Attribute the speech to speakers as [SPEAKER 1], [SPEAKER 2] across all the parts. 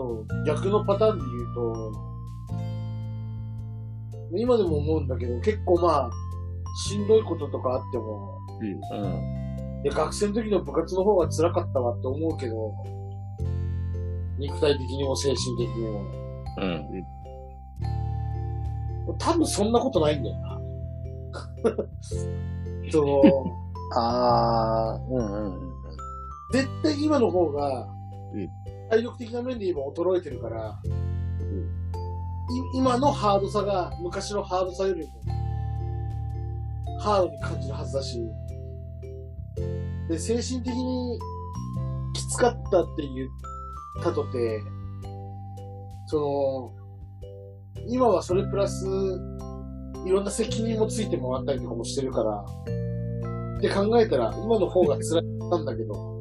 [SPEAKER 1] あと、逆のパターンで言うと、今でも思うんだけど、結構まあ、しんどいこととかあっても、
[SPEAKER 2] うん。
[SPEAKER 1] いや学生の時の部活の方が辛かったわって思うけど、肉体的にも精神的にも。
[SPEAKER 2] うん。
[SPEAKER 1] 多分そんなことないんだよな。その、
[SPEAKER 2] あー、うんうんうん。
[SPEAKER 1] 絶対今の方が
[SPEAKER 3] うん、
[SPEAKER 1] 体力的な面で今衰えてるから、い今のハードさが昔のハードさよりも、ハードに感じるはずだし、で、精神的にきつかったって言ったとて、その、今はそれプラス、いろんな責任もついてもらったりとかもしてるから、で考えたら、今の方が辛いんだけど、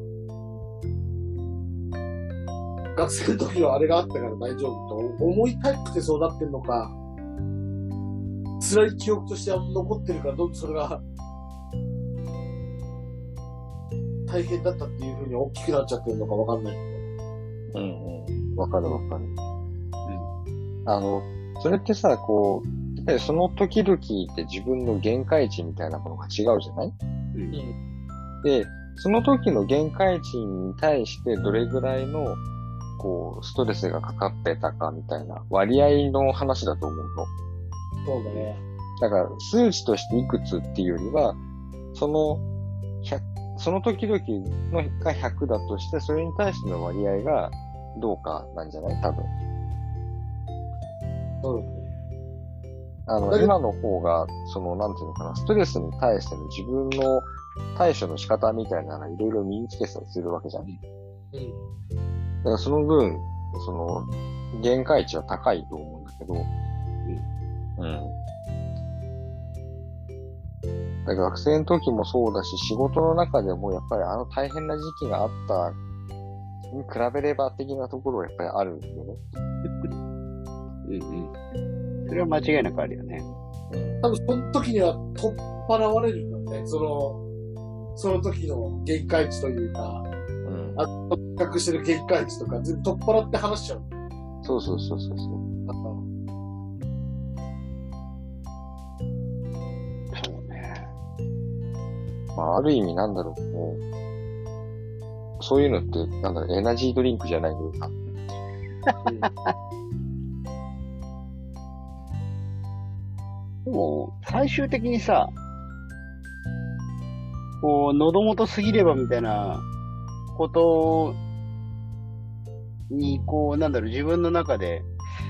[SPEAKER 1] 学生の時はあれがあったから大丈夫と思いたくてそうなってんのか、辛い記憶として残ってるから、どんどんそれが大変だったっていうふうに大きくなっちゃってるのかわかんないけ
[SPEAKER 2] うんうん。わかるわかる。あの、それってさ、こう、やっぱりその時々って自分の限界値みたいなものが違うじゃない？
[SPEAKER 3] うん
[SPEAKER 1] ど。
[SPEAKER 2] で、その時の限界値に対してどれぐらいの、こう、ストレスがかかってたかみたいな割合の話だと思うの。
[SPEAKER 1] そうだね。
[SPEAKER 2] だから、数値としていくつっていうよりは、その、100その時々のが100だとして、それに対しての割合がどうかなんじゃない？多分。
[SPEAKER 1] そうだね。
[SPEAKER 2] あの、今の方が、その、なんていうのかな、ストレスに対しての自分の対処の仕方みたいなのがいろいろ身につけたりするわけじゃん。だ
[SPEAKER 1] うん。
[SPEAKER 2] からその分、その、限界値は高いと思うんだけど、うん。だから学生の時もそうだし、仕事の中でもやっぱりあの大変な時期があったに比べれば的なところはやっぱりあるんだよね。
[SPEAKER 3] うんうん。それは間違いなくあるよね。
[SPEAKER 2] うん。
[SPEAKER 1] 多分その時には取っ払われるんだね。その、その時の限界値というか、
[SPEAKER 2] うん。
[SPEAKER 1] あ比較してる限界値とか全部取っ払って話しちゃう。
[SPEAKER 2] そうそうそうそうそう。
[SPEAKER 3] そうね。
[SPEAKER 2] まあ、ある意味なんだろう、もう、そういうのって、なんだろう、エナジードリンクじゃないけどさ。
[SPEAKER 3] でも、最終的にさ、こう、喉元すぎればみたいなことに、こう、なんだろう、自分の中で、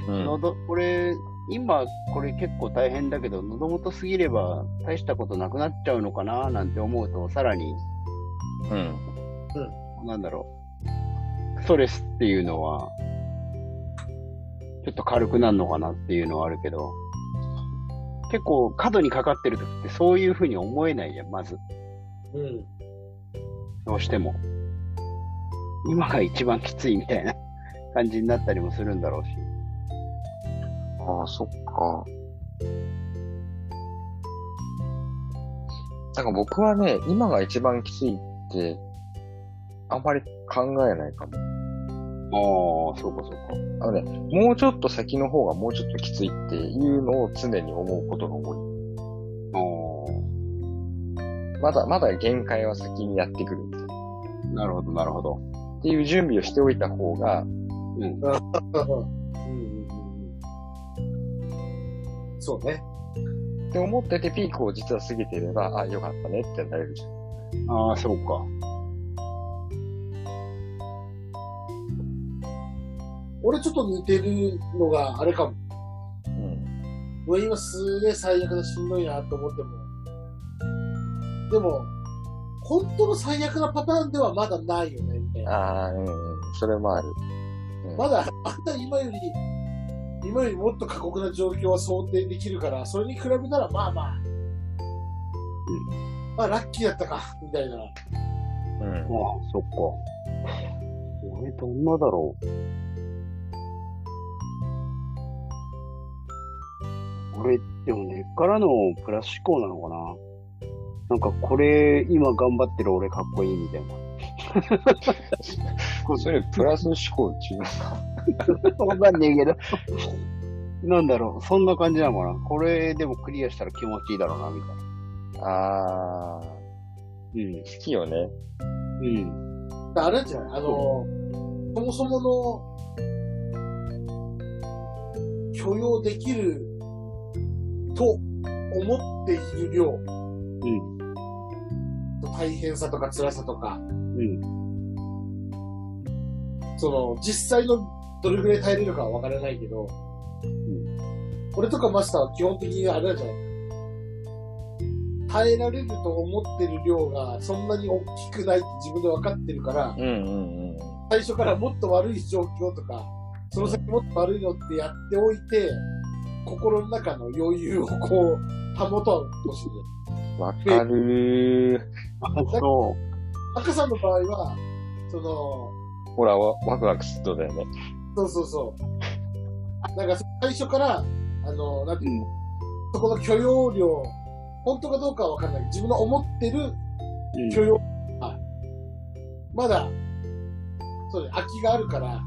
[SPEAKER 2] うん。
[SPEAKER 3] 喉、これ、今、これ結構大変だけど、喉元すぎれば大したことなくなっちゃうのかななんて思うと、さらに、
[SPEAKER 2] うん。
[SPEAKER 3] なんだろう、ストレスっていうのは、ちょっと軽くなるのかなっていうのはあるけど、結構過度にかかってる時ってそういうふうに思えないじゃん、まず。
[SPEAKER 1] うん。
[SPEAKER 3] どうしても。今が一番きついみたいな 感じになったりもするんだろうし。
[SPEAKER 2] ああ、そっか。なんか僕はね、今が一番きついって、あんまり考えないかも。
[SPEAKER 3] ああ、そうかそうか。
[SPEAKER 2] あのね、もうちょっと先の方がもうちょっときついっていうのを常に思うことが多い。
[SPEAKER 3] あ
[SPEAKER 2] まだ、まだ限界は先にやってくる
[SPEAKER 3] なるほど、なるほど。
[SPEAKER 2] っていう準備をしておいた方が、
[SPEAKER 3] うん。
[SPEAKER 1] うんうんうんそうね。
[SPEAKER 2] って思っててピークを実は過ぎていれば、あ、よかったねってなれるじゃん。
[SPEAKER 3] ああ、そうか。
[SPEAKER 1] 俺ちょっと似てるのがあれかも。
[SPEAKER 2] うん。
[SPEAKER 1] 俺今すげえ最悪だしんどいなと思っても。でも、本当の最悪なパターンではまだないよね、みたいな。
[SPEAKER 2] ああ、うん、うん。それもある。うん
[SPEAKER 1] まだ、あんた今より、今よりもっと過酷な状況は想定できるから、それに比べたらまあまあ、まあラッキーだったか、みたいな。
[SPEAKER 2] うん。
[SPEAKER 3] ああ、そっか。俺どんなだろう。俺、でも根っからのプラス思考なのかな。なんかこれ、今頑張ってる俺かっこいいみたいな。
[SPEAKER 2] それプラス思考中
[SPEAKER 3] わかんねえけど。なんだろう、そんな感じなのかな。これでもクリアしたら気持ちいいだろうな、みたいな。
[SPEAKER 2] あ
[SPEAKER 3] うん。
[SPEAKER 2] ー、好きよね。
[SPEAKER 3] うん。
[SPEAKER 1] あれなんじゃない？あの、そもそもの、許容できると思っている量、
[SPEAKER 3] うん。
[SPEAKER 1] 大変さとか辛さとか、
[SPEAKER 3] うん。
[SPEAKER 1] その、実際のどれぐらい耐えれるかはわからないけど、俺とかマスターは基本的にあれなんじゃない耐えられると思ってる量がそんなに大きくないって自分で分かってるから、
[SPEAKER 2] うんうんうん。
[SPEAKER 1] 最初からもっと悪い状況とか、その先もっと悪いのってやっておいて、心の中の余裕をこう、保とうとしてる。
[SPEAKER 2] わかるー。
[SPEAKER 3] あ、そ
[SPEAKER 1] 赤さんの場合は、その、
[SPEAKER 2] ほら、わワクワクするとだよね。
[SPEAKER 1] そうそうそう。なんか最初から、あの、なんていうの、
[SPEAKER 3] うん
[SPEAKER 1] そこの許容量、本当かどうかはわかんない。自分の思ってる
[SPEAKER 3] う。
[SPEAKER 1] 許容は、まだ、そうね、空きがあるから、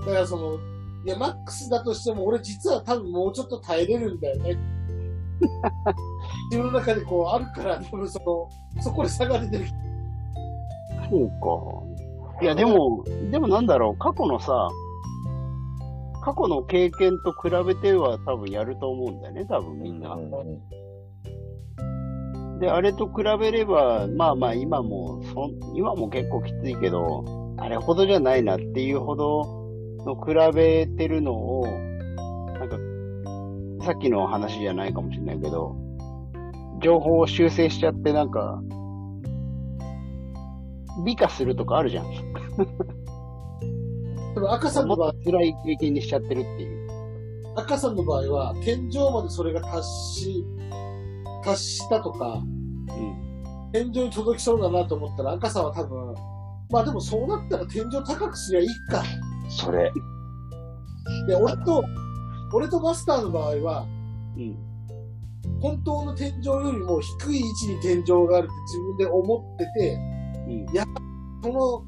[SPEAKER 1] だからその、いや、マックスだとしても、俺実は多分もうちょっと耐えれるんだよね。自分の中でこうあるから、多分その、そこで差が出てる。
[SPEAKER 3] そうか。いや、でも、でもなんだろう、過去のさ、過去の経験と比べては多分やると思うんだよね、多分みんな。
[SPEAKER 2] うんうん
[SPEAKER 3] で、あれと比べれば、まあまあ今も、そん今も結構きついけど、あれほどじゃないなっていうほどの比べてるのを、さっきの話じゃないかもしれないけど、情報を修正しちゃってなんか、美化するとかあるじゃん。
[SPEAKER 1] でも赤さんの場合
[SPEAKER 3] 辛い経験にしちゃってるっていう。
[SPEAKER 1] 赤さんの場合は、天井までそれが達し、達したとか、
[SPEAKER 3] うん。
[SPEAKER 1] 天井に届きそうだなと思ったら、赤さんは多分、まあでもそうなったら天井高くすりゃいいか。
[SPEAKER 2] それ。
[SPEAKER 1] で、俺と、俺とマスターの場合は、
[SPEAKER 3] うん。
[SPEAKER 1] 本当の天井よりも低い位置に天井があるって自分で思ってて、
[SPEAKER 3] うん。
[SPEAKER 1] その、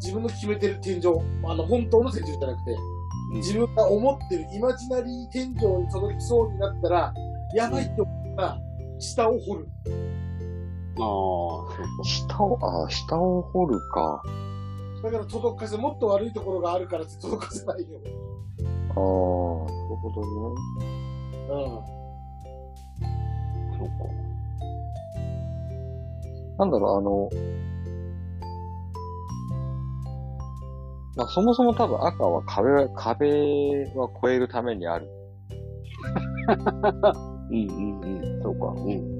[SPEAKER 1] 自分の決めてる天井、あの、本当の天井じゃなくて、自分が思ってるイマジナリー天井に届きそうになったら、やばいって思ったら、下を掘る。
[SPEAKER 3] ああ、そうか。
[SPEAKER 2] 下を、あー下を掘るか。
[SPEAKER 1] だから届かせ、もっと悪いところがあるからって届かせないよ。
[SPEAKER 2] ああ、なるほど。ね。
[SPEAKER 1] うん。
[SPEAKER 3] そうか。
[SPEAKER 2] なんだろう、あの、まあ、そもそも多分赤は壁は、壁は越えるためにある。
[SPEAKER 3] うんうんうん。そうか。うん。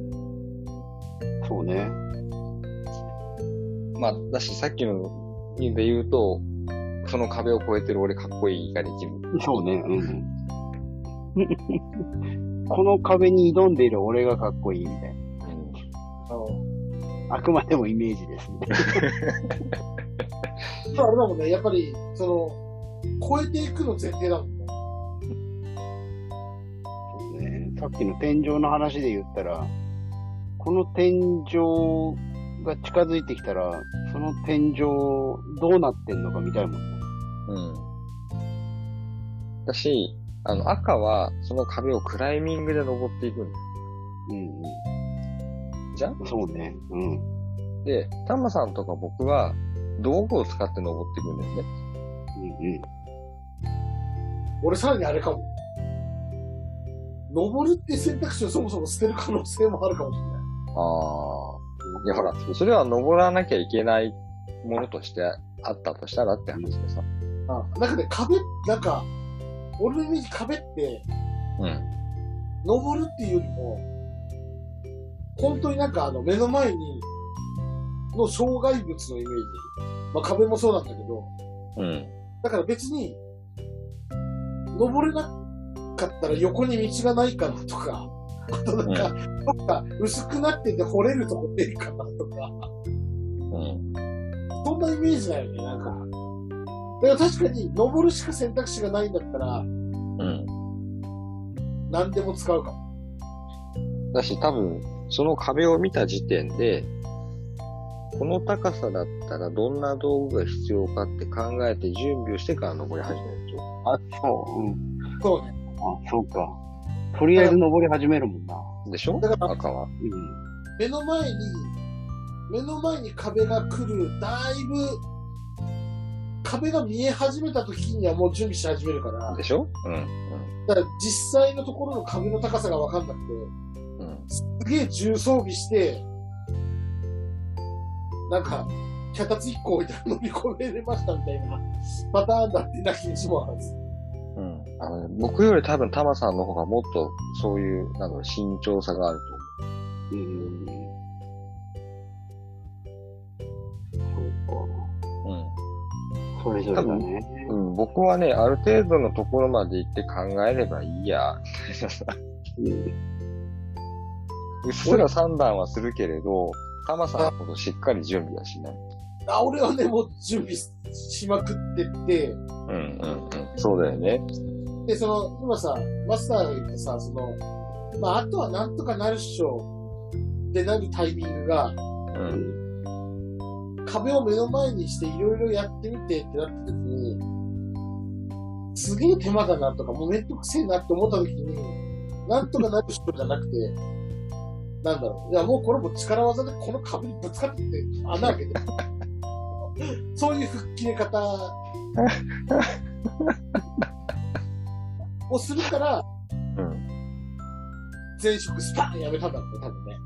[SPEAKER 3] そうね。
[SPEAKER 2] まあ、だし、さっきの意味で言うと、その壁を越えてる俺かっこいいができる。
[SPEAKER 3] そうね。うん。この壁に挑んでいる俺がかっこいいみたい
[SPEAKER 2] うん
[SPEAKER 3] な。あくまでもイメージですね。
[SPEAKER 1] あれだもんね、やっぱり、その、超えていくの前提だもんね。
[SPEAKER 3] そうねさっきの天井の話で言ったら、この天井が近づいてきたら、その天井どうなってんのか見たいもんね。
[SPEAKER 2] うん。だし、あの、赤はその壁をクライミングで登っていくんだよ。
[SPEAKER 3] うん
[SPEAKER 2] じゃん？
[SPEAKER 3] うん。そうね。うん。
[SPEAKER 2] で、タマさんとか僕は道具を使って登っていくんだよね。
[SPEAKER 3] うんうん。
[SPEAKER 1] 俺さらにあれかも。登るって選択肢をそもそも捨てる可能性もあるかもしれない。
[SPEAKER 2] ああ。いやほら、それは登らなきゃいけないものとしてあったとしたらって話でさ。
[SPEAKER 1] あなんかね、壁、なんか、俺のイメージ壁って、
[SPEAKER 2] うん。
[SPEAKER 1] 登るっていうよりも、本当になんかあの目の前に、の障害物のイメージ。まあ壁もそうなんだけど、
[SPEAKER 2] うん。
[SPEAKER 1] だから別に、登れなかったら横に道がないかなとか、あとなんか、どっか薄くなってて掘れるとこねえかなとか、
[SPEAKER 2] うん。
[SPEAKER 1] そんなイメージだよね、なんか。だから確かに、登るしか選択肢がないんだったら、
[SPEAKER 2] うん。
[SPEAKER 1] 何でも使うかも。
[SPEAKER 2] だし、多分、その壁を見た時点で、この高さだったらどんな道具が必要かって考えて準備をしてから登り始めるでしょ
[SPEAKER 3] あ、そう。うん。
[SPEAKER 1] そうね。
[SPEAKER 3] あ、そうか。とりあえず登り始めるもんな。
[SPEAKER 2] でしょ？
[SPEAKER 1] だから
[SPEAKER 2] 赤は。
[SPEAKER 3] うん。
[SPEAKER 1] 目の前に、目の前に壁が来る、だいぶ、壁が見え始めた時にはもう準備し始めるから、
[SPEAKER 2] でしょ？うん。
[SPEAKER 1] だから実際のところの壁の高さがわかんなくて、
[SPEAKER 2] うん。うん。
[SPEAKER 1] すげえ重装備して、なんか、脚立1個置いたら乗り込めれましたみたいな パターンだってなきにしもあらず。
[SPEAKER 2] うん。あのね、僕より多分タマさんの方がもっとそういう、なんだろう、慎重さがあると思う。
[SPEAKER 3] うん。そうか。
[SPEAKER 2] うん。
[SPEAKER 3] それぞれだね。
[SPEAKER 2] うん、僕はね、ある程度のところまで行って考えればいいや。
[SPEAKER 3] うん。
[SPEAKER 2] うっすら三段はするけれど、タマさんほどしっかり準備はしない。
[SPEAKER 1] あ、俺はね、もう準備しまくってって、
[SPEAKER 2] うんうんうん。そうだよね。
[SPEAKER 1] で、その、今さ、マスターが言ってさ、その、まあ、あとはなんとかなるっしょってなるタイミングが、
[SPEAKER 2] うん。
[SPEAKER 1] 壁を目の前にしていろいろやってみてってなった時に、すげえ手間だなとか、もうめんどくせえなって思った時に、なんとかなる人じゃなくて、なんだろう。いや、もうこれも力技でこの壁にぶつかって穴開けて。そういう吹っ切れ方をするから、
[SPEAKER 2] うん。
[SPEAKER 1] 前職スパーンやめたんだって、多分ね。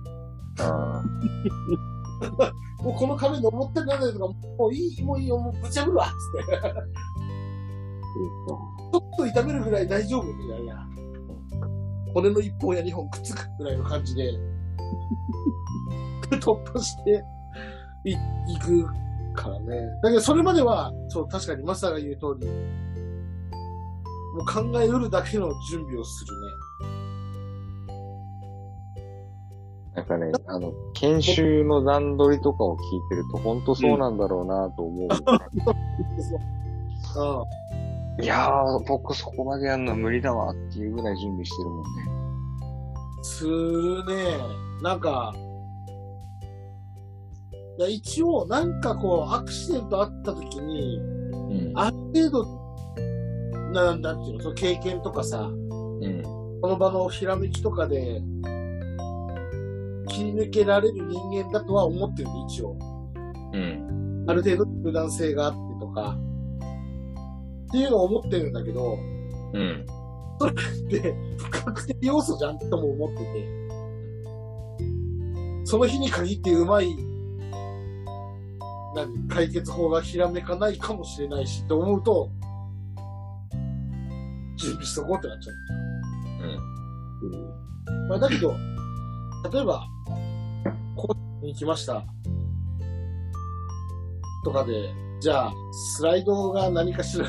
[SPEAKER 1] もうこの壁登ってなんだとか、もういい、もういいよ、もうぶち破るわっつって。ちょっと痛めるぐらい大丈夫みたいな。骨の一本や二本くっつくぐらいの感じで、突破してい、いくからね。だけどそれまでは、そう、確かにマスターが言う通り、もう考えうるだけの準備をするね
[SPEAKER 2] なんかね、あの、研修の段取りとかを聞いてると、本当そうなんだろうなと思う。
[SPEAKER 1] ね。うん。
[SPEAKER 2] いやー、僕そこまでやるの無理だわっていうぐらい準備してるもんね。
[SPEAKER 1] するね。なんか、いや一応、なんかこう、アクシデントあった時に、
[SPEAKER 2] うん。
[SPEAKER 1] ある程度、なんだっていうの、その経験とかさ、
[SPEAKER 2] うん。
[SPEAKER 1] この場のひらめきとかで、切り抜けられる人間だとは思ってるんで、一応。
[SPEAKER 2] うん。
[SPEAKER 1] ある程度柔軟性があってとか、っていうのを思ってるんだけど、
[SPEAKER 2] うん。
[SPEAKER 1] で、不確定要素じゃんとも思ってて、その日に限ってうまい、何、解決法がひらめかないかもしれないし、と思うと、準備しとこうってなっちゃう。
[SPEAKER 2] うん。
[SPEAKER 1] まあ、だけど、例えば、ここに来ました。とかで、じゃあ、スライドが何かしら、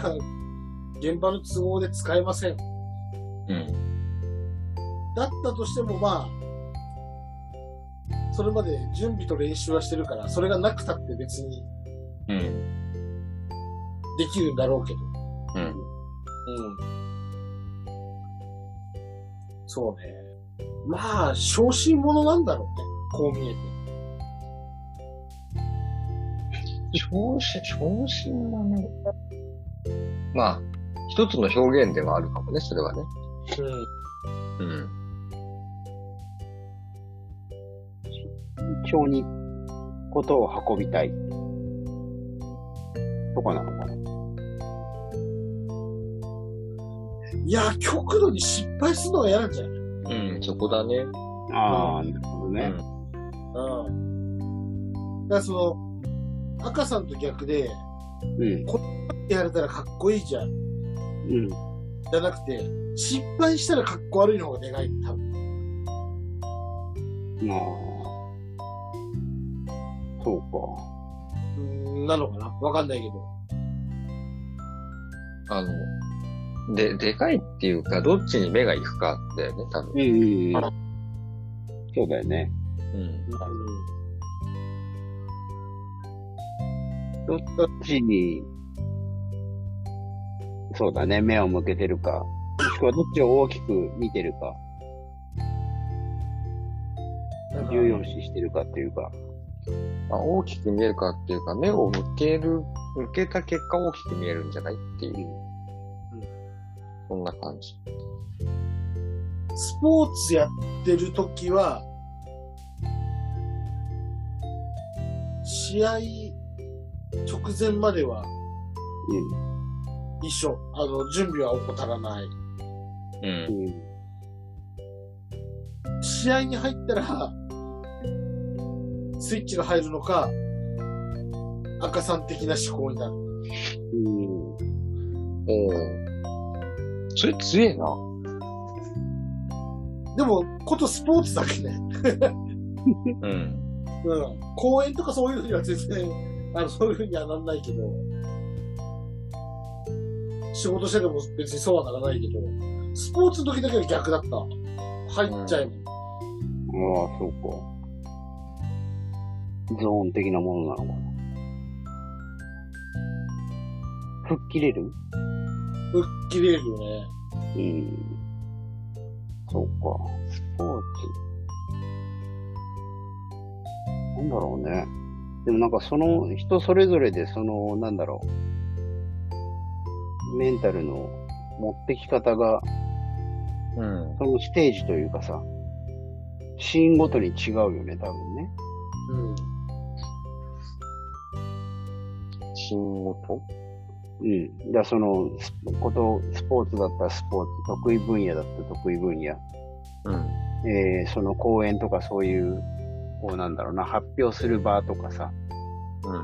[SPEAKER 1] 現場の都合で使えません。
[SPEAKER 2] うん。
[SPEAKER 1] だったとしても、まあ、それまで準備と練習はしてるから、それがなくたって別に
[SPEAKER 2] うん。
[SPEAKER 1] できるんだろうけど。
[SPEAKER 2] うん。
[SPEAKER 1] うん。そうね。まあ、小心者なんだろうね。こう見えて。
[SPEAKER 2] 昇進、昇進はね。まあ、一つの表現ではあるかもね、それはね。
[SPEAKER 1] うん。
[SPEAKER 2] うん。
[SPEAKER 3] 慎重にことを運びたい。とかなのかな。
[SPEAKER 1] いや、極度に失敗するのが嫌なんじゃない
[SPEAKER 2] うん、そこだね。
[SPEAKER 3] ああ、なるほどね。
[SPEAKER 1] うん。だからその、赤さんと逆で、
[SPEAKER 3] うん。
[SPEAKER 1] やれたらかっこいいじゃん。
[SPEAKER 3] うん。
[SPEAKER 1] じゃなくて、失敗したらかっこ悪いの方がでかい、多分。
[SPEAKER 3] まあ。そうか。
[SPEAKER 1] うーん、なのかな？わかんないけど。
[SPEAKER 2] あの、で、でかいっていうか、どっちに目が行くかだよね、多分。
[SPEAKER 3] うんうんうん。そうだよね。
[SPEAKER 2] うん。
[SPEAKER 3] どっちに、そうだね、目を向けてるか。もしくはどっちを大きく見てるか、重要視してるかっていうか。
[SPEAKER 2] まあ、大きく見えるかっていうか、目を向ける、向けた結果大きく見えるん。じゃないっていう。うん。そん。な感じ。
[SPEAKER 1] スポーツやってる時は、試合直前までは一緒。あの、準備は怠らない。
[SPEAKER 2] う。
[SPEAKER 3] うんん。
[SPEAKER 1] 試合に入ったら、スイッチが入るのか、赤さん的な思考になる。
[SPEAKER 3] うん。
[SPEAKER 2] おーそれ強えな。
[SPEAKER 1] でも、ことスポーツだけね。
[SPEAKER 2] うん。
[SPEAKER 1] うん。公演とかそういうのには全然、あの、そういうふうにはなんないけど、仕事してても別にそうはならないけど、スポーツの時だけは逆だった。入っちゃえば。
[SPEAKER 3] ああ、そうか。ゾーン的なものなのかな。吹っ切れる？
[SPEAKER 1] 吹っ切れるよね。
[SPEAKER 3] うん。そうか。スポーツ。なんだろうね。でもなんかその人それぞれでその、なんだろう。メンタルの持ってき方が、
[SPEAKER 2] うん。
[SPEAKER 3] そのステージというかさ、シーンごとに違うよね、多分ね。
[SPEAKER 1] うん。
[SPEAKER 2] 新ごと？
[SPEAKER 3] うん。だからその、スこと、スポーツだったらスポーツ、得意分野だったら得意分野。
[SPEAKER 2] うん。
[SPEAKER 3] えーその講演とかそういう、こうなんだろうな、発表する場とかさ、
[SPEAKER 2] うん。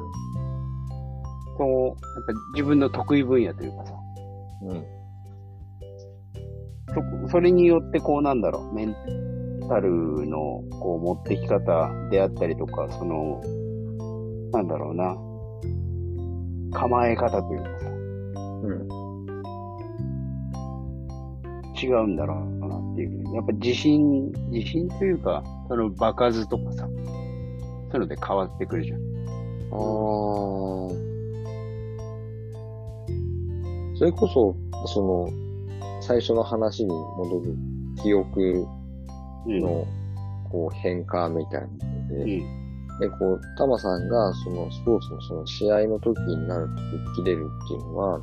[SPEAKER 3] こう、やっぱ自分の得意分野というかさ、
[SPEAKER 2] うん。
[SPEAKER 3] そ、それによってこうなんだろう、メンタルのこう持ってき方であったりとか、その、なんだろうな、構え方というかさ、
[SPEAKER 2] うん。
[SPEAKER 3] 違うんだろうなっていう。やっぱ自信、自信というか、その場数とかさ、そういうので変わってくるじゃん。
[SPEAKER 2] ああ。それこそ、その、最初の話に戻る記憶
[SPEAKER 3] うん。
[SPEAKER 2] の、こう、変化みたいなので、
[SPEAKER 3] うん。
[SPEAKER 2] で、こう、タマさんが、その、スポーツのその試合の時になると吹っ切れるっていうのは、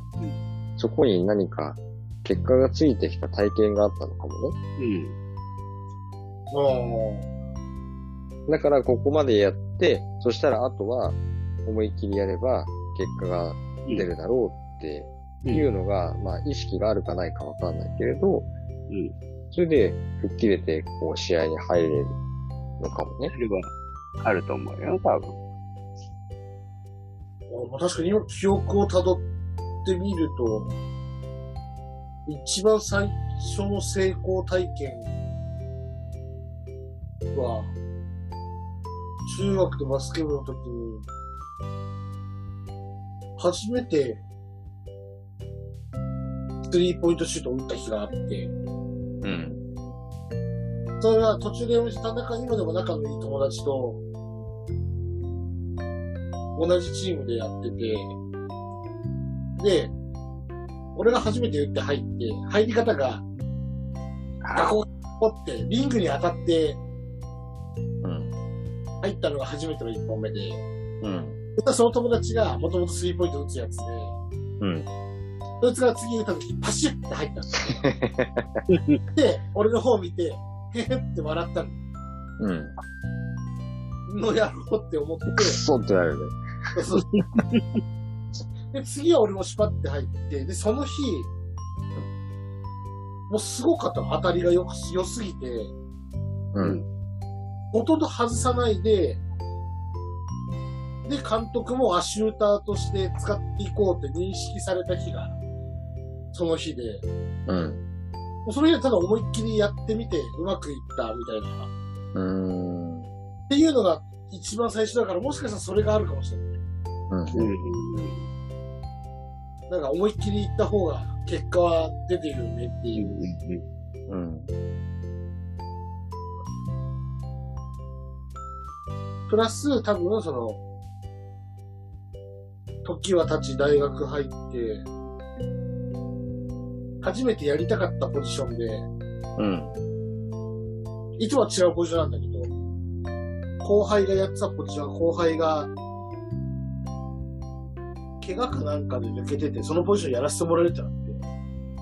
[SPEAKER 2] そこに何か結果がついてきた体験があったのかもね。
[SPEAKER 3] うん。
[SPEAKER 1] あ
[SPEAKER 2] だから、ここまでやって、そしたら、あとは、思いっきりやれば、結果が出るだろうっていうのが、まあ、意識があるかないかわかんないけれど、
[SPEAKER 3] うん。
[SPEAKER 2] それで吹っ切れて、こう、試合に入れるのかもね
[SPEAKER 3] そ。れはあると思うよ、多分。
[SPEAKER 1] あ。まあ確かに今記憶を辿ってみると、一番最初の成功体験は、中学でバスケ部の時に、初めて、スリーポイントシュートを打った日があって、
[SPEAKER 2] うん。
[SPEAKER 1] それは途中で読みした中、今でも仲のいい友達と、同じチームでやってて、で、俺が初めて打って入って、入り方が、ガコガコって、リングに当たって
[SPEAKER 2] うん。
[SPEAKER 1] 入ったのが初めての1本目で、
[SPEAKER 2] うん。
[SPEAKER 1] でその友達がもともとスリーポイント打つやつで、
[SPEAKER 2] うん。
[SPEAKER 1] そいつが次打った時、パシュッて入ったの。で、俺の方見て、へへって笑った
[SPEAKER 2] うん。
[SPEAKER 1] のやろうって思って、
[SPEAKER 2] くっそってなるね。
[SPEAKER 1] そうで、次は俺もシュパって入って、で、その日、もうすごかったの。当たりがよく、良すぎて、
[SPEAKER 2] うん。
[SPEAKER 1] ほとんど外さないで、で、監督もアシューターとして使っていこうって認識された日が、その日で、
[SPEAKER 2] うん。
[SPEAKER 1] もうそれでただ思いっきりやってみて、うまくいったみたいな。
[SPEAKER 2] うーん。
[SPEAKER 1] っていうのが一番最初だから、もしかしたらそれがあるかもしれない。
[SPEAKER 2] うん。
[SPEAKER 3] うん。
[SPEAKER 1] なんか思いっきりいった方が結果は出てるよねっていう。
[SPEAKER 2] うん。
[SPEAKER 1] プラス、多分その、時は経ち大学入って、初めてやりたかったポジションで、
[SPEAKER 2] うん。
[SPEAKER 1] いつもは違うポジションなんだけど、後輩がやってたポジション、後輩が、怪我かなんかで抜けてて、そのポジションやらせてもらえるってなって。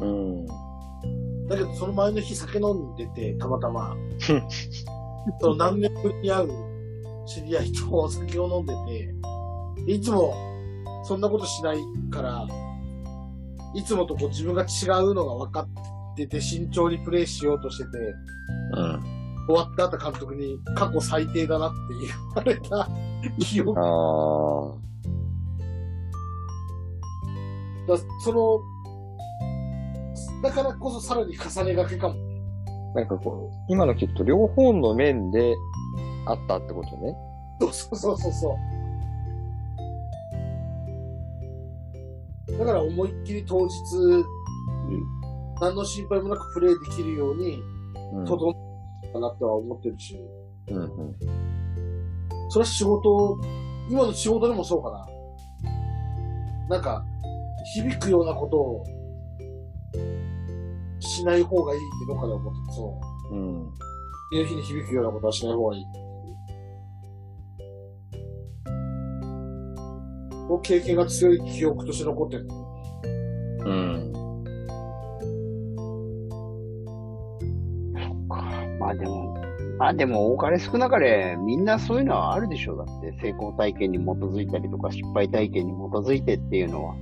[SPEAKER 2] うん。
[SPEAKER 1] だけど、その前の日酒飲んでて、たまたま。その何年ぶりに会う知り合いとお酒を飲んでて、いつもそんなことしないから、いつもとこう自分が違うのが分かってて、慎重にプレイしようとしてて、
[SPEAKER 2] うん。
[SPEAKER 1] 終わった後監督に過去最低だなって言われた記憶
[SPEAKER 2] ああ。
[SPEAKER 1] だ、その、だからこそさらに重ねがけかも。
[SPEAKER 2] なんかこう、今の聞くと両方の面であったってことね。
[SPEAKER 1] そうそうそうそうそう。だから思いっきり当日、何の心配もなくプレイできるように、
[SPEAKER 2] うん。
[SPEAKER 1] 整ったかなっては思ってるし、
[SPEAKER 2] うんうん。
[SPEAKER 1] それは仕事、今の仕事でもそうかな。なんか、響くようなことをしない方がいいってどっかで思ってて、そう。
[SPEAKER 2] うん。
[SPEAKER 1] 次の日に響くようなことはしない方がいい。こう経験が強い記憶として残ってる。
[SPEAKER 2] うん。
[SPEAKER 3] まあでも、まあでも多かれ少なかれみんなそういうのはあるでしょう。だって成功体験に基づいたりとか失敗体験に基づいてっていうのは。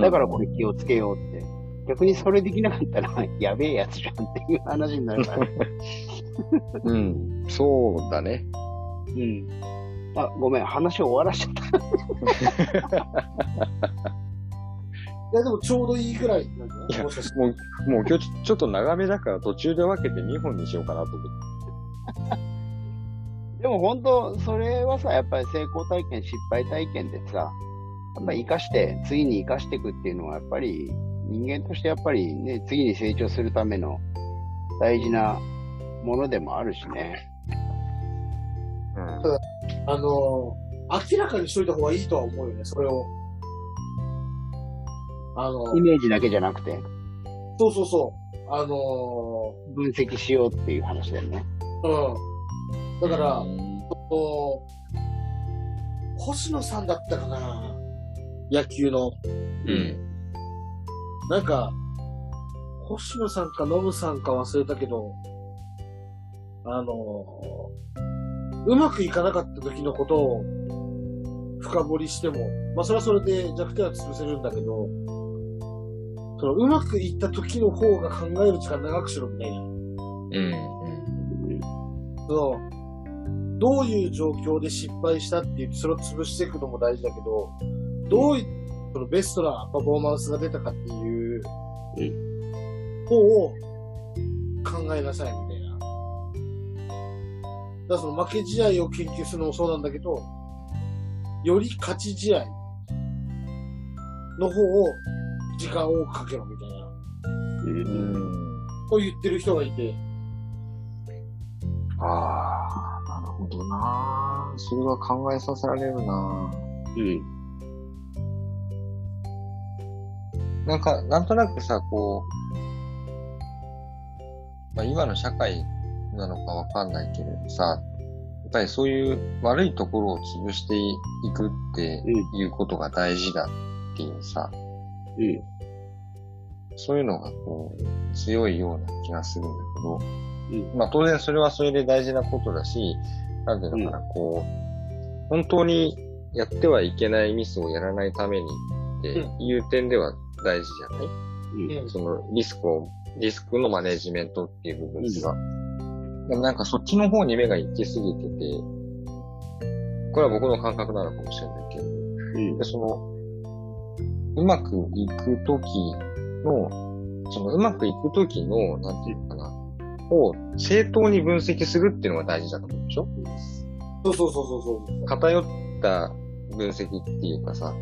[SPEAKER 3] だからこれ気をつけようって。逆にそれできなかったら やべえやつじゃんっていう話になるから。
[SPEAKER 2] うん。そうだね。
[SPEAKER 3] うん。あ、ごめん、話を終わらしちゃった。
[SPEAKER 1] いや、でもちょうどいいぐらいなん
[SPEAKER 2] い？や。
[SPEAKER 1] もしかして。
[SPEAKER 2] もう、もう今日ちょちょっと長めだから途中で分けて2本にしようかなと思って。
[SPEAKER 3] でも本当、それはさ、やっぱり成功体験、失敗体験でさ、やっぱり生かして、次に生かしていくっていうのは、やっぱり人間としてやっぱりね、次に成長するための大事なものでもあるしね。
[SPEAKER 1] あのー、明らかにしといた方がいいとは思うよね、それを。あの
[SPEAKER 3] イメージだけじゃなくて、
[SPEAKER 1] そうそうそう。あの
[SPEAKER 3] 分析しようっていう話だよね。
[SPEAKER 1] ー、うん。だから、星野さんだったかな野球の。
[SPEAKER 2] うん。
[SPEAKER 1] なんか、星野さんかノムさんか忘れたけど、あのー、うまくいかなかった時のことを深掘りしても、まあそれはそれで弱点は潰せるんだけど、そのうまくいった時の方が考える時間長くしろみたいな。
[SPEAKER 2] うん。
[SPEAKER 1] その、どういう状況で失敗したって言って、それを潰していくのも大事だけど、どういう、そのベストなパフォーマンスが出たかっていう、方を考えなさい。だからその負け試合を研究するのもそうなんだけど、より勝ち試合の方を時間を多くかけろみたいな、
[SPEAKER 2] うん。
[SPEAKER 1] と言ってる人がいて、
[SPEAKER 2] ああ、なるほどな。それは考えさせられるな。
[SPEAKER 3] うん。
[SPEAKER 2] なんか、なんとなくさ、こう、まあ、今の社会なのかわかんないけれどさ、やっぱりそういう悪いところを潰していくっていうことが大事だっていうさ、
[SPEAKER 3] うん。
[SPEAKER 2] そういうのがこう、強いような気がするんだけど、
[SPEAKER 3] うん。
[SPEAKER 2] まあ当然それはそれで大事なことだし、なんていうのかな、こう、本当にやってはいけないミスをやらないためにっていう点では大事じゃない、
[SPEAKER 3] うん。
[SPEAKER 1] うん
[SPEAKER 2] そのリスクを、リスクのマネジメントっていう部分では。でもなんかそっちの方に目が行きすぎてて、これは僕の感覚なのかもしれないけど、
[SPEAKER 3] うん
[SPEAKER 2] で、その、うまくいくときの、そのうまくいくときの、なんていうのかな、を正当に分析するっていうのが大事だと思うでしょ？
[SPEAKER 1] そうそうそうそうそう。
[SPEAKER 2] 偏った分析っていうかさ、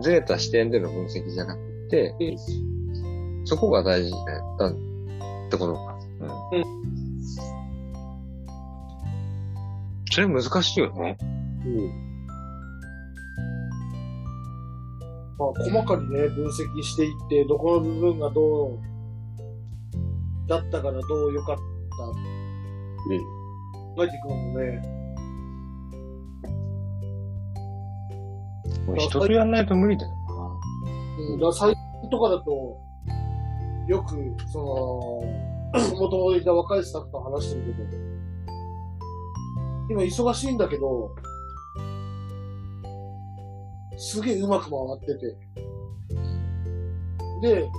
[SPEAKER 2] ずれた視点での分析じゃなくて、そこが大事だってことか。うん。
[SPEAKER 1] うん
[SPEAKER 2] それ難しいよね。
[SPEAKER 3] うん。
[SPEAKER 1] まあ、細かにね、分析していって、どこの部分がどう、だったからどう良かった。えていくのもね、
[SPEAKER 2] これ人とやんないと無理だよ
[SPEAKER 1] うん、だから最近とかだと、よく、その、もともといた若いスタッフと話してるけど、今忙しいんだけど、すげえうまく回ってて、で、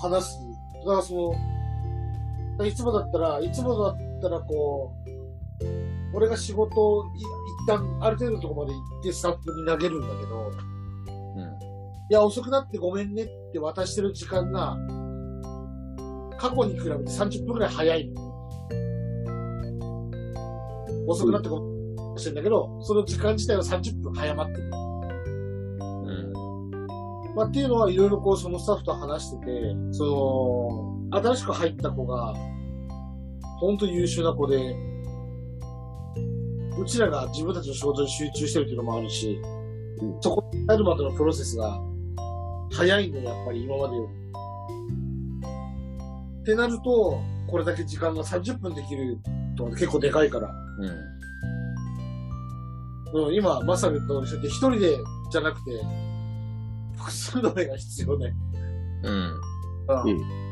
[SPEAKER 1] 話す。だからその、いつもだったら、いつもだったらこう、俺が仕事をい一旦ある程度のところまで行ってスタッフに投げるんだけど、
[SPEAKER 2] な。
[SPEAKER 1] いや、遅くなってごめんねって渡してる時間が、過去に比べて30分くらい早いの。遅くなってごめんねしてんだけど、その時間自体は30分早まってる。
[SPEAKER 2] うん。うん。
[SPEAKER 1] まあ、っていうのはいろいろこう、そのスタッフと話してて、その、新しく入った子が、ほんと優秀な子で、うちらが自分たちの仕事に集中してるっていうのもあるし、
[SPEAKER 3] うん
[SPEAKER 1] そこに入るまでのプロセスが早いんだよ、やっぱり今までより。ってなると、これだけ時間が30分できると結構でかいから。
[SPEAKER 2] うん。
[SPEAKER 1] うん、今、まさにと一緒で一人でじゃなくて、複数の目が必要ね。
[SPEAKER 2] うん。
[SPEAKER 3] うん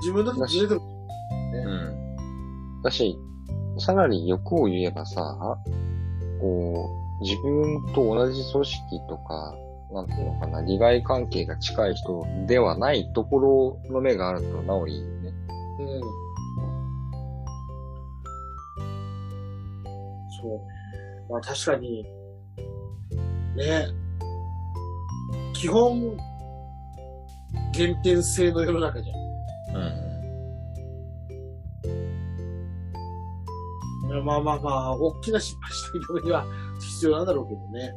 [SPEAKER 1] 自分だとずれても、
[SPEAKER 2] うん。だし、さらに欲を言えばさ、こう、自分と同じ組織とか、なんていうのかな、利害関係が近い人ではないところの目があるとなおいいよね。
[SPEAKER 1] うん。そう。まあ確かに、ね、基本、原点性の世の中じゃん。
[SPEAKER 2] うん。
[SPEAKER 1] まあまあまあ、大きな失敗した人には必要なんだろうけどね。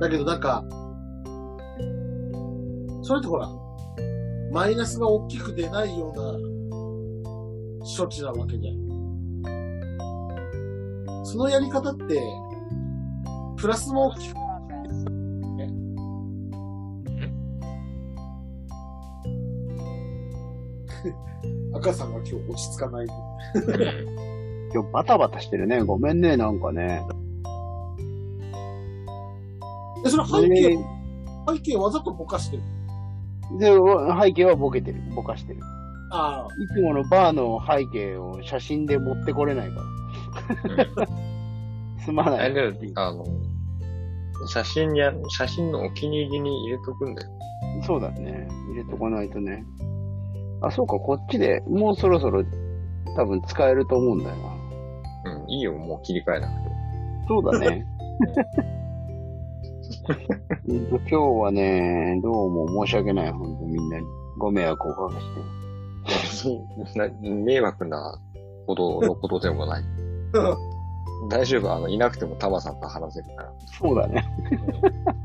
[SPEAKER 1] だけどなんか、それってほら、マイナスが大きく出ないような処置なわけじゃん。そのやり方って、プラスも大きく、ね。赤さんが今日落ち着かない。
[SPEAKER 3] 今日バタバタしてるね。ごめんね、なんかね。
[SPEAKER 1] で、それ背景、
[SPEAKER 3] ね
[SPEAKER 1] 背景わざとぼかしてる。
[SPEAKER 3] で、背景はボケてる。ぼかしてる。
[SPEAKER 1] ああ、
[SPEAKER 3] いつものバーの背景を写真で持ってこれないから。すま
[SPEAKER 2] あ
[SPEAKER 3] ない。
[SPEAKER 2] れだよ、あの、写真にあ、写真のお気に入りに入れとくんだよ。
[SPEAKER 3] そうだね。入れとかないとね。あ、そうか、こっちでもうそろそろ多分使えると思うんだよな。
[SPEAKER 2] うん、いいよ、もう切り替えなくて。
[SPEAKER 3] そうだね。うんと今日はね、どうも申し訳ない、本当みんなに。ご迷惑をおかけして。
[SPEAKER 2] な迷惑なほどのことでもない。大丈夫、あの、いなくてもタマさんと話せるから。
[SPEAKER 3] そうだね。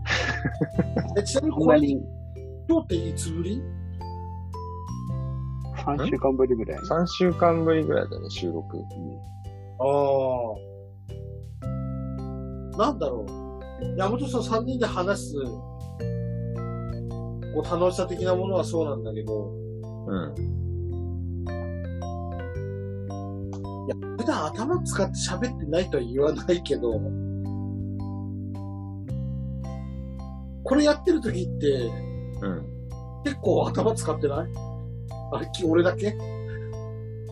[SPEAKER 1] えちなみにこれ、
[SPEAKER 3] こんなに
[SPEAKER 1] 今日っていつぶり
[SPEAKER 3] ？3週間ぶりぐらい。
[SPEAKER 2] 3週間ぶりぐらいだね、収録。
[SPEAKER 1] ああ。なんだろう。山本さん3人で話す、こう楽しさ的なものはそうなんだけど、
[SPEAKER 2] うん。
[SPEAKER 1] 普段頭使って喋ってないとは言わないけど、これやってる時って
[SPEAKER 2] うん。
[SPEAKER 1] 結構頭使ってない？あれ、き俺だけ？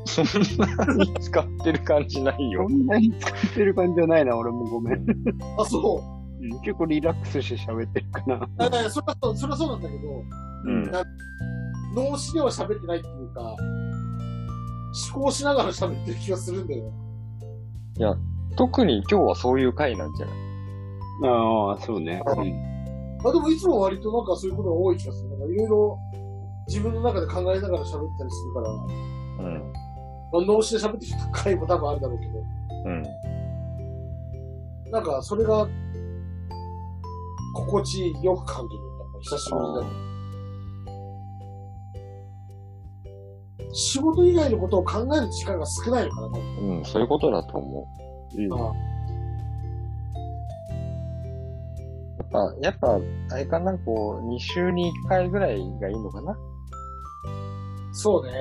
[SPEAKER 2] そんなに使ってる感じない
[SPEAKER 3] そ
[SPEAKER 2] よ。
[SPEAKER 3] んなに使ってる感じじゃないな、俺もごめん。
[SPEAKER 1] あ、そう。
[SPEAKER 3] うん結構リラックスして喋ってるかな。
[SPEAKER 1] あいやいやそれはそう、それはそうなんだけど、
[SPEAKER 2] うん。
[SPEAKER 1] 脳死では喋ってないっていうか、思考しながら喋ってる気がするんだよ。
[SPEAKER 2] 特に今日はそういう回なんじゃない？
[SPEAKER 3] ああ、そうね。うん
[SPEAKER 1] まあでもいつも割となんかそういうことが多い気がする。なんかいろいろ自分の中で考えながら喋ったりするから、
[SPEAKER 2] うん。
[SPEAKER 1] まあ、脳死で喋ってる回も多分あるだろうけど、
[SPEAKER 2] うん。
[SPEAKER 1] なんかそれが心地よく感じる。やっぱ久しぶりだね。仕事以外のことを考える時間が少ないのかな、多分
[SPEAKER 2] うん、そういうことだと思
[SPEAKER 3] うん
[SPEAKER 1] あ
[SPEAKER 2] う。やっぱ、やっぱ、あれかな、こう、2週に1回ぐらいがいいのかな。
[SPEAKER 1] そうね。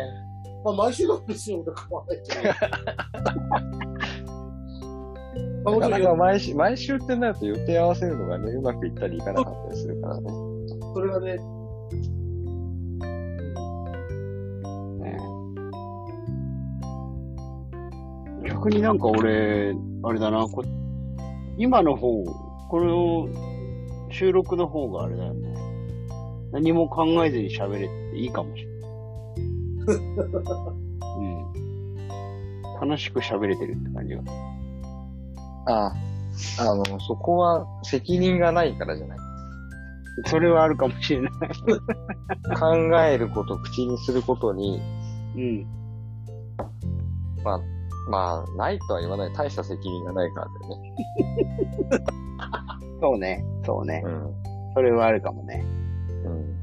[SPEAKER 1] まあ、毎週の別に俺構わないけど。まあ、も
[SPEAKER 2] なかなか毎週、毎週ってなると予定合わせるのがね、うまくいったりいかなかったりするからね。
[SPEAKER 1] それがね、
[SPEAKER 3] ね逆になんか俺、あれだな、こ今の方、この収録の方があれだよね。何も考えずに喋れていいかもしれない。うん。楽しく喋れてるって感じが。
[SPEAKER 2] ああ、あの、そこは責任がないからじゃない。
[SPEAKER 3] それはあるかもしれない。
[SPEAKER 2] 考えること、口にすることに、
[SPEAKER 3] うん。
[SPEAKER 2] まあ、まあ、ないとは言わない。大した責任がないからだよね。
[SPEAKER 3] そうね。そうね。
[SPEAKER 2] うん。
[SPEAKER 3] それはあるかもね。
[SPEAKER 2] うん。
[SPEAKER 3] うん。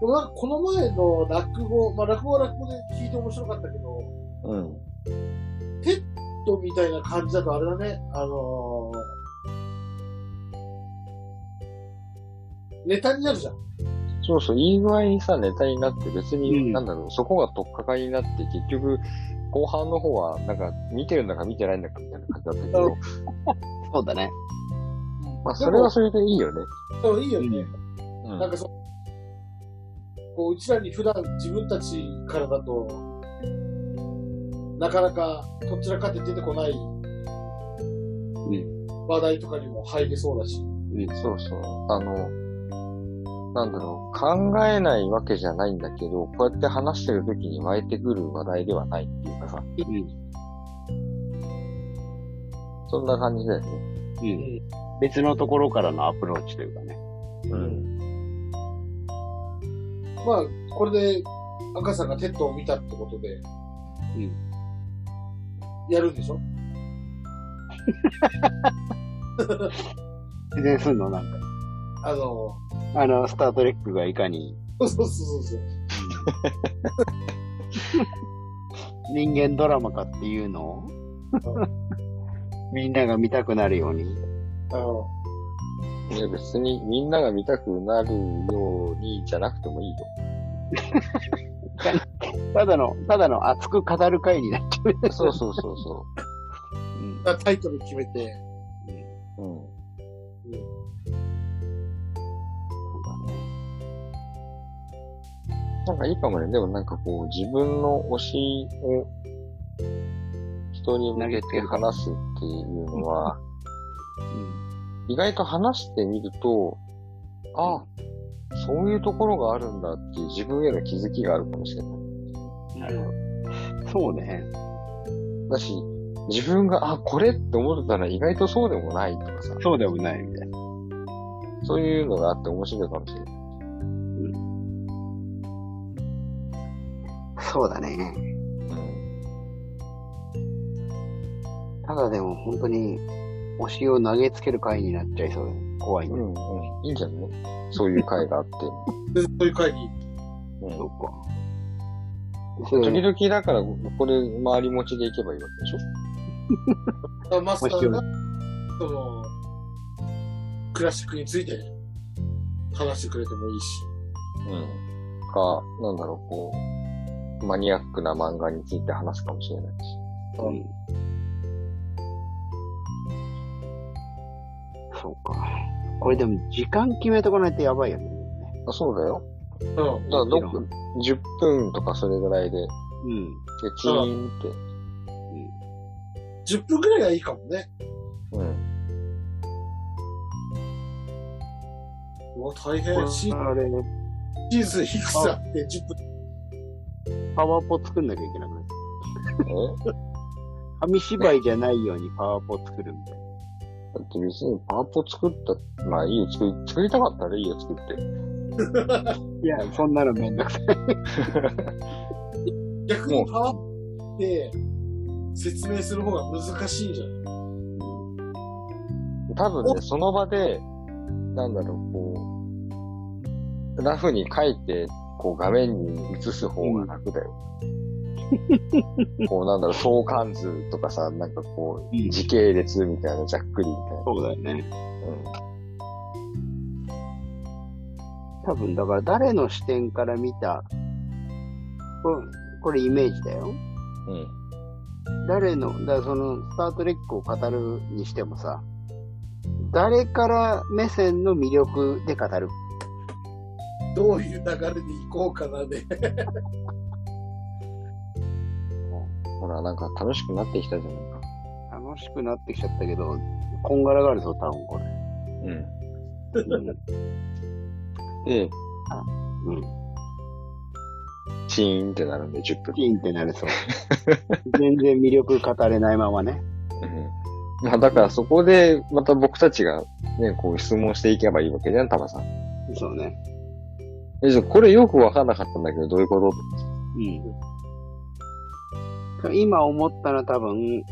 [SPEAKER 1] でもなんかこの前の落語、まあ落語は落語で聞いて面白かったけど、
[SPEAKER 2] うん。
[SPEAKER 1] テッドみたいな感じだとあれだね、あのー、ネタになるじゃん。
[SPEAKER 2] そうそう、いい具合にさ、ネタになって別に、
[SPEAKER 3] うん
[SPEAKER 2] なんだろう、そこが取っかかりになって、結局、後半の方は、なんか、見てるんだか見てないんだかみたいな感じだったけど、
[SPEAKER 3] そうだね。
[SPEAKER 2] まあ、それはそれでいいよね。
[SPEAKER 1] でもいいよね。
[SPEAKER 2] うん。
[SPEAKER 1] なんかそこう、うちらに普段自分たちからだと、なかなかどちらかって出てこない話題とかにも入れそうだし。
[SPEAKER 2] そうそう。あの、なんだろう、考えないわけじゃないんだけど、こうやって話してる時に湧いてくる話題ではないっていうかさ、
[SPEAKER 3] うん。
[SPEAKER 2] そんな感じだよね。
[SPEAKER 3] うん。別のところからのアプローチというかね。
[SPEAKER 2] うん。
[SPEAKER 1] まあ、これで赤さんがテッドを見たってことで、
[SPEAKER 3] うん。
[SPEAKER 1] やるんでしょ？
[SPEAKER 3] 自然すんの？なんか。
[SPEAKER 1] あの、
[SPEAKER 3] あの、スタートレックがいかに
[SPEAKER 1] そうそうそうそう。
[SPEAKER 3] 人間ドラマかっていうのを？みんなが見たくなるように。
[SPEAKER 1] あの、
[SPEAKER 2] いや別にみんなが見たくなるようにじゃなくてもいいよ。
[SPEAKER 3] ただの、ただの熱く語る会になっちゃう。
[SPEAKER 2] そうそうそうそ
[SPEAKER 3] うん。
[SPEAKER 1] タイトル決めて、
[SPEAKER 2] う。うん。
[SPEAKER 3] そうだね。
[SPEAKER 2] なんかいいかもね。でもなんかこう、自分の推しを人に向けて話すっていうのは、意外と話してみると、あ、そういうところがあるんだっていう自分への気づきがあるかもしれない。
[SPEAKER 3] なるほど。そうね。
[SPEAKER 2] だし、自分が、あ、これって思ってたら意外とそうでもないとかさ、
[SPEAKER 3] そうでもないみたいな。
[SPEAKER 2] そういうのがあって面白いかもしれない。
[SPEAKER 3] そうだね。ただでも本当に、推しを投げつける会になっちゃいそうだね。怖いね。
[SPEAKER 2] うん。うん、うん。いいんじゃない？そういう会があって。
[SPEAKER 1] でそういう会に。
[SPEAKER 2] うん
[SPEAKER 3] そっか。
[SPEAKER 2] 時々だから、これ、周り持ちでいけばいいわけでしょ？
[SPEAKER 1] あマスターが、その、クラシックについて話してくれてもいいし。
[SPEAKER 2] うん。か、なんだろう、こう、マニアックな漫画について話すかもしれないし。
[SPEAKER 3] うん。そうか。これでも時間決めとかないとやばいよね。
[SPEAKER 2] あそうだよ。
[SPEAKER 1] うん。
[SPEAKER 2] だからどこ、10分とかそれぐらいで、で、
[SPEAKER 3] うん。
[SPEAKER 2] チーンって。
[SPEAKER 1] 10分くらいがいいかもね。
[SPEAKER 2] うん。
[SPEAKER 1] うわ、大変。シー
[SPEAKER 3] あれ、
[SPEAKER 1] シーズンいくつあって10分。
[SPEAKER 3] パワポ作んなきゃいけなくなる。
[SPEAKER 2] え？
[SPEAKER 3] 紙芝居じゃないようにパワポ作るみたいな。
[SPEAKER 2] だって別にパワポ作った、まあいいよ、作り、作りたかったらいいよ、作って。
[SPEAKER 3] いや、そんなのめんどくさい。
[SPEAKER 1] 逆にパワーって説明する方が難しいんじゃない？
[SPEAKER 2] 多分ね、その場で、なんだろう、こう、ラフに書いて、こう画面に映す方が楽だよ。こうなんだろう、相関図とかさ、なんかこう、
[SPEAKER 3] うん
[SPEAKER 2] 時系列みたいな、ざっくりみたいな。
[SPEAKER 3] そうだよね。
[SPEAKER 2] うん。
[SPEAKER 3] 多分、だから誰の視点から見たこれこれイメージだよ。
[SPEAKER 2] うん。
[SPEAKER 3] 誰の、だからその、スタートレックを語るにしてもさ、誰から目線の魅力で語る？
[SPEAKER 1] どういう流れで行こうかなで。
[SPEAKER 2] ほら、なんか楽しくなってきたじゃないか。
[SPEAKER 3] 楽しくなってきちゃったけど、こんがらがるぞ、多分これ。
[SPEAKER 2] うん。
[SPEAKER 3] うん。
[SPEAKER 2] で、
[SPEAKER 3] うん。
[SPEAKER 2] チーンってなるんで10分。
[SPEAKER 3] ピンってなりそう。全然魅力語れないままね。
[SPEAKER 2] うん。まあだからそこで、また僕たちがね、こう質問していけばいいわけじゃん、タマさん。
[SPEAKER 3] そうね。
[SPEAKER 2] え、じゃあこれよくわかんなかったんだけど、どういうこと？
[SPEAKER 3] うん。今思ったのは多分、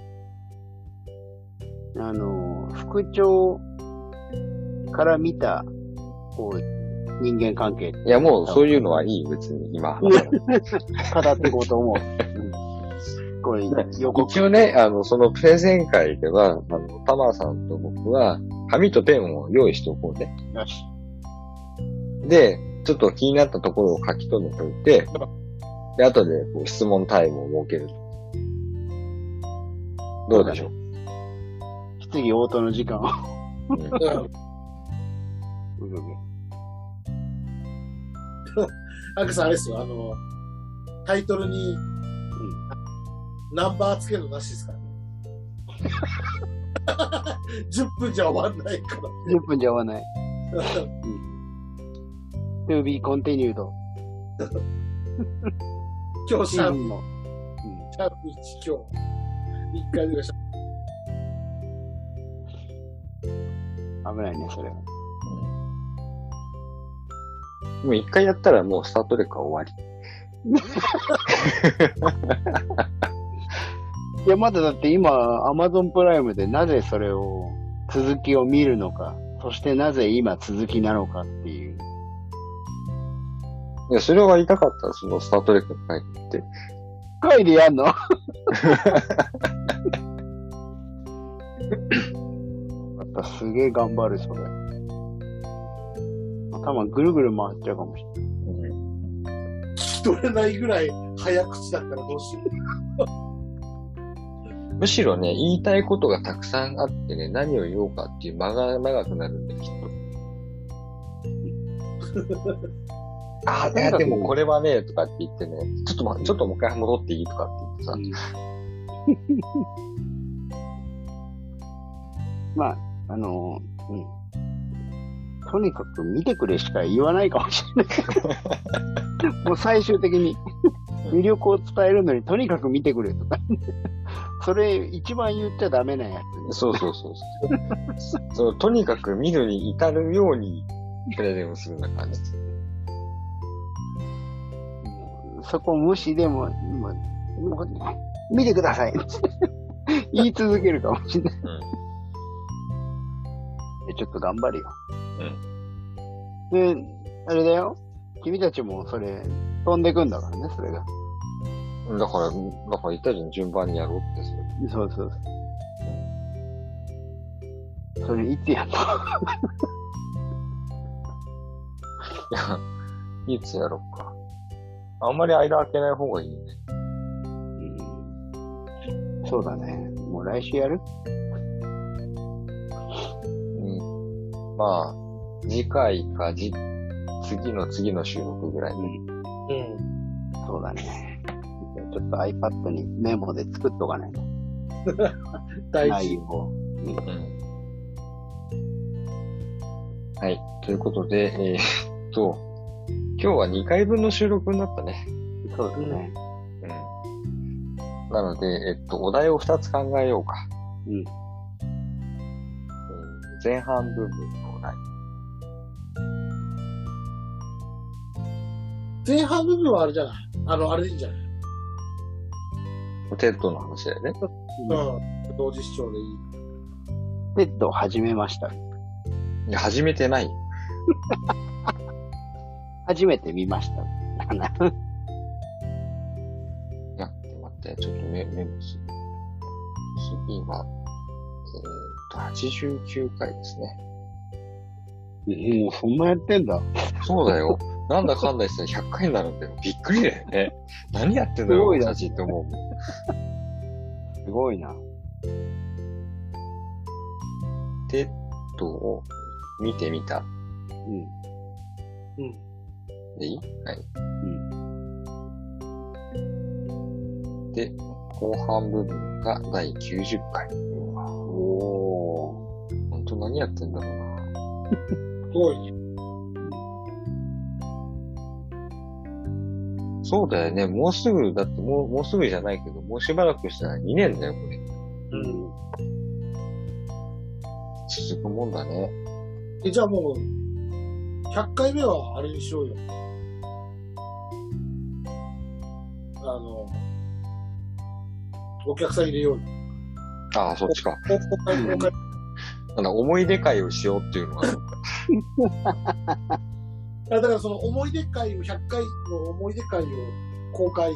[SPEAKER 3] あの、副長から見た、こう、人間関係、
[SPEAKER 2] いや、もうそういうのはいい、別に今。
[SPEAKER 3] 語っていこうと思う。うん、これ。
[SPEAKER 2] 一応ね、あの、そのプレゼン会では、あの、タマさんと僕は、紙とペンを用意しておこうね。
[SPEAKER 3] よし。
[SPEAKER 2] で、ちょっと気になったところを書き留めておいて、で、後でこう質問タイムを設ける。どうでしょう？
[SPEAKER 3] 質疑応答の時間を。
[SPEAKER 2] うん
[SPEAKER 1] うんアクさんあれですよ、あの、タイトルに、ナンバーつけるのなしですからね。10分じゃ終わんないから。
[SPEAKER 3] 10分じゃ合わない。to be continued.
[SPEAKER 1] 今日シャープ、
[SPEAKER 3] も。
[SPEAKER 1] シャープ1今日。1回目がシャー
[SPEAKER 3] 危ないね、それは。
[SPEAKER 2] もう一回やったらもうスタートレックは終わ
[SPEAKER 3] いや、まだだって今、Amazon プライムでなぜそれを、続きを見るのか、そしてなぜ今続きなのかっていう。
[SPEAKER 2] り。いや、それは言いたかったら、そのスタートレックに書いてって。
[SPEAKER 3] 回でやんの？またすげえ頑張る、それ。頭ぐるぐる回っちゃうかもしれない。
[SPEAKER 1] 聞き取れないぐらい早口だったらどうしよ
[SPEAKER 2] むしろね、言いたいことがたくさんあってね、何を言おうかっていう間が長くなるんで、きっと。ああ、でもこれはね、とかって言ってね、ちょっとま、ちょっともう一回戻っていいとかって言ってさ、
[SPEAKER 3] まあ、あのうん。とにかく見てくれしか言わないかもしれない。もう最終的に魅力を伝えるのにとにかく見てくれとか。それ一番言っちゃダメなやつ。
[SPEAKER 2] そうそうそうそう。そのとにかく見るに至るようにプレゼンをするような感じ。
[SPEAKER 3] そこ無視でも、もう見てください。言い続けるかもしれない。でちょっと頑張るよ。で、あれだよ。君たちもそれ、飛んでくんだからね、それが。
[SPEAKER 2] うん。だから、だから言ったじゃん、順番にやろうってそれ。
[SPEAKER 3] そうそうそう。それ、いつやんの
[SPEAKER 2] いや、いつやろうか。あんまり間開けない方がいいね。
[SPEAKER 3] うんそうだね。もう来週やる
[SPEAKER 2] まあ、次回かじ、次の次の収録ぐらいで。
[SPEAKER 1] う。うん。
[SPEAKER 3] そうだね。ちょっと iPad にメモで作っとかないと。
[SPEAKER 1] 大事。
[SPEAKER 2] うん。はい。ということで、えーっと、今日は2回分の収録になったね。
[SPEAKER 3] そうだね。
[SPEAKER 2] うん。なので、えっと、お題を2つ考えようか。
[SPEAKER 3] うん。
[SPEAKER 2] えー前半部分。
[SPEAKER 1] 前半部分はあれじゃない？あの、あれでいいんじゃない？
[SPEAKER 2] テッドの話だよね。
[SPEAKER 1] うん。同時視聴でいい。
[SPEAKER 3] テッドを始めました。
[SPEAKER 2] いや、始めてない。
[SPEAKER 3] 初めて見ました。
[SPEAKER 2] いや、待って、ちょっとメメモする。次は、えーっと、89回ですね。
[SPEAKER 3] もうそんなやってんだ。
[SPEAKER 2] そうだよ。なんだかんだ言ってたら100回になるんだよ。びっくりだよね。何やってんだろう、
[SPEAKER 3] すごいな
[SPEAKER 2] 俺たちって思う。
[SPEAKER 3] すごいな。
[SPEAKER 2] テッドを見てみた。
[SPEAKER 3] うん。
[SPEAKER 1] うん。
[SPEAKER 2] でいい？はい。
[SPEAKER 3] うん。
[SPEAKER 2] で、後半部分が第90回。
[SPEAKER 3] おー。
[SPEAKER 2] ほんと何やってんだろうな。
[SPEAKER 1] すごいね。
[SPEAKER 2] そうだよね。もうすぐ、だってもう、もうすぐじゃないけど、もうしばらくしたら2年だよ、これ。
[SPEAKER 1] うん。
[SPEAKER 2] 続くもんだね。
[SPEAKER 1] え、じゃあもう、100回目はあれにしようよ。あの、お客さん入れようよ。
[SPEAKER 2] ああ、そっちか。
[SPEAKER 1] 公開、公開。
[SPEAKER 2] なんだ、思い出会をしようっていうのがある
[SPEAKER 1] あだからその思い出会を、100回の思い出会を公開。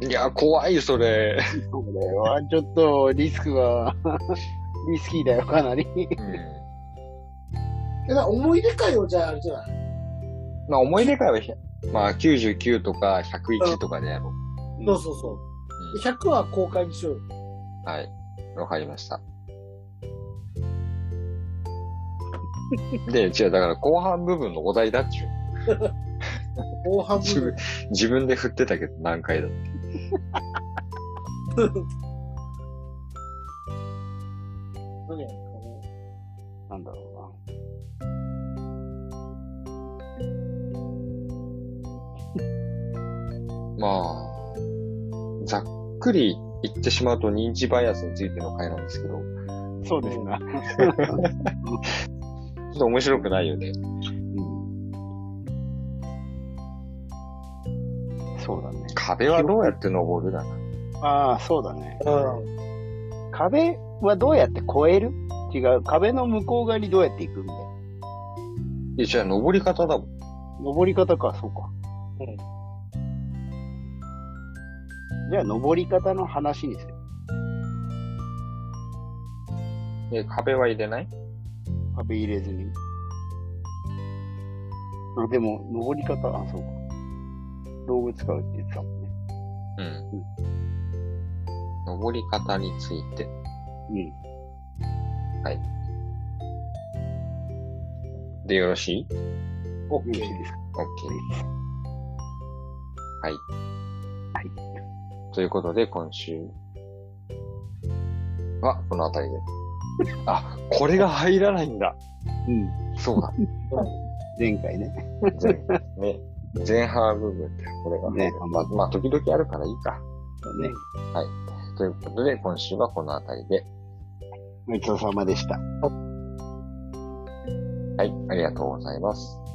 [SPEAKER 2] いや、怖い、それ。
[SPEAKER 3] これはちょっとリスクが、リスキーだよ、かなり。
[SPEAKER 2] うん。
[SPEAKER 1] え、だから思い出会をじゃああれじゃない？
[SPEAKER 2] まあ、思い出会はまあ、99とか101とかでやろう。
[SPEAKER 1] そうそうそう。で100は公開にしようよ。
[SPEAKER 2] はい。わかりました。で、違う、だから後半部分のお題だっちゅう。
[SPEAKER 1] 後半部分
[SPEAKER 2] 自分。、で振ってたけど何回だって。
[SPEAKER 1] 何やるかね。
[SPEAKER 3] なんだろ
[SPEAKER 2] まあ、ざっくり言ってしまうと認知バイアスについての回なんですけど。
[SPEAKER 3] そうですな。
[SPEAKER 2] っと面白くないよね。
[SPEAKER 3] うん。そうだね。
[SPEAKER 2] 壁はどうやって登るだな。
[SPEAKER 3] ああ、そうだね。
[SPEAKER 1] うん。
[SPEAKER 3] 壁はどうやって越える？違う。壁の向こう側にどうやって行くんだよ。
[SPEAKER 2] いや、じゃあ登り方だもん。
[SPEAKER 3] 登り方か、そうか。
[SPEAKER 1] うん。
[SPEAKER 3] じゃあ、登り方の話にする。
[SPEAKER 2] で、壁は入れない？
[SPEAKER 3] 壁入れずに。あ、でも、登り方、あ、そうか。道具使うって言ってたもんね。
[SPEAKER 2] うん。登り方について。
[SPEAKER 3] うん。
[SPEAKER 2] でよろしい？
[SPEAKER 1] オッケー。
[SPEAKER 3] よろしいですか
[SPEAKER 2] ?OK はい。
[SPEAKER 3] はい。
[SPEAKER 2] ということで、今週は、この辺りで。あ、これが入らないんだ。
[SPEAKER 3] うん。
[SPEAKER 2] そうだ。
[SPEAKER 3] 前回ね。
[SPEAKER 2] 前ね、前半部分って、これが。
[SPEAKER 3] ね
[SPEAKER 2] まあ、まあ、時々あるからいいか。
[SPEAKER 3] そうね。
[SPEAKER 2] ということで、今週はこの辺りで。
[SPEAKER 3] ごちそうさまでした。
[SPEAKER 2] はい、ありがとうございます。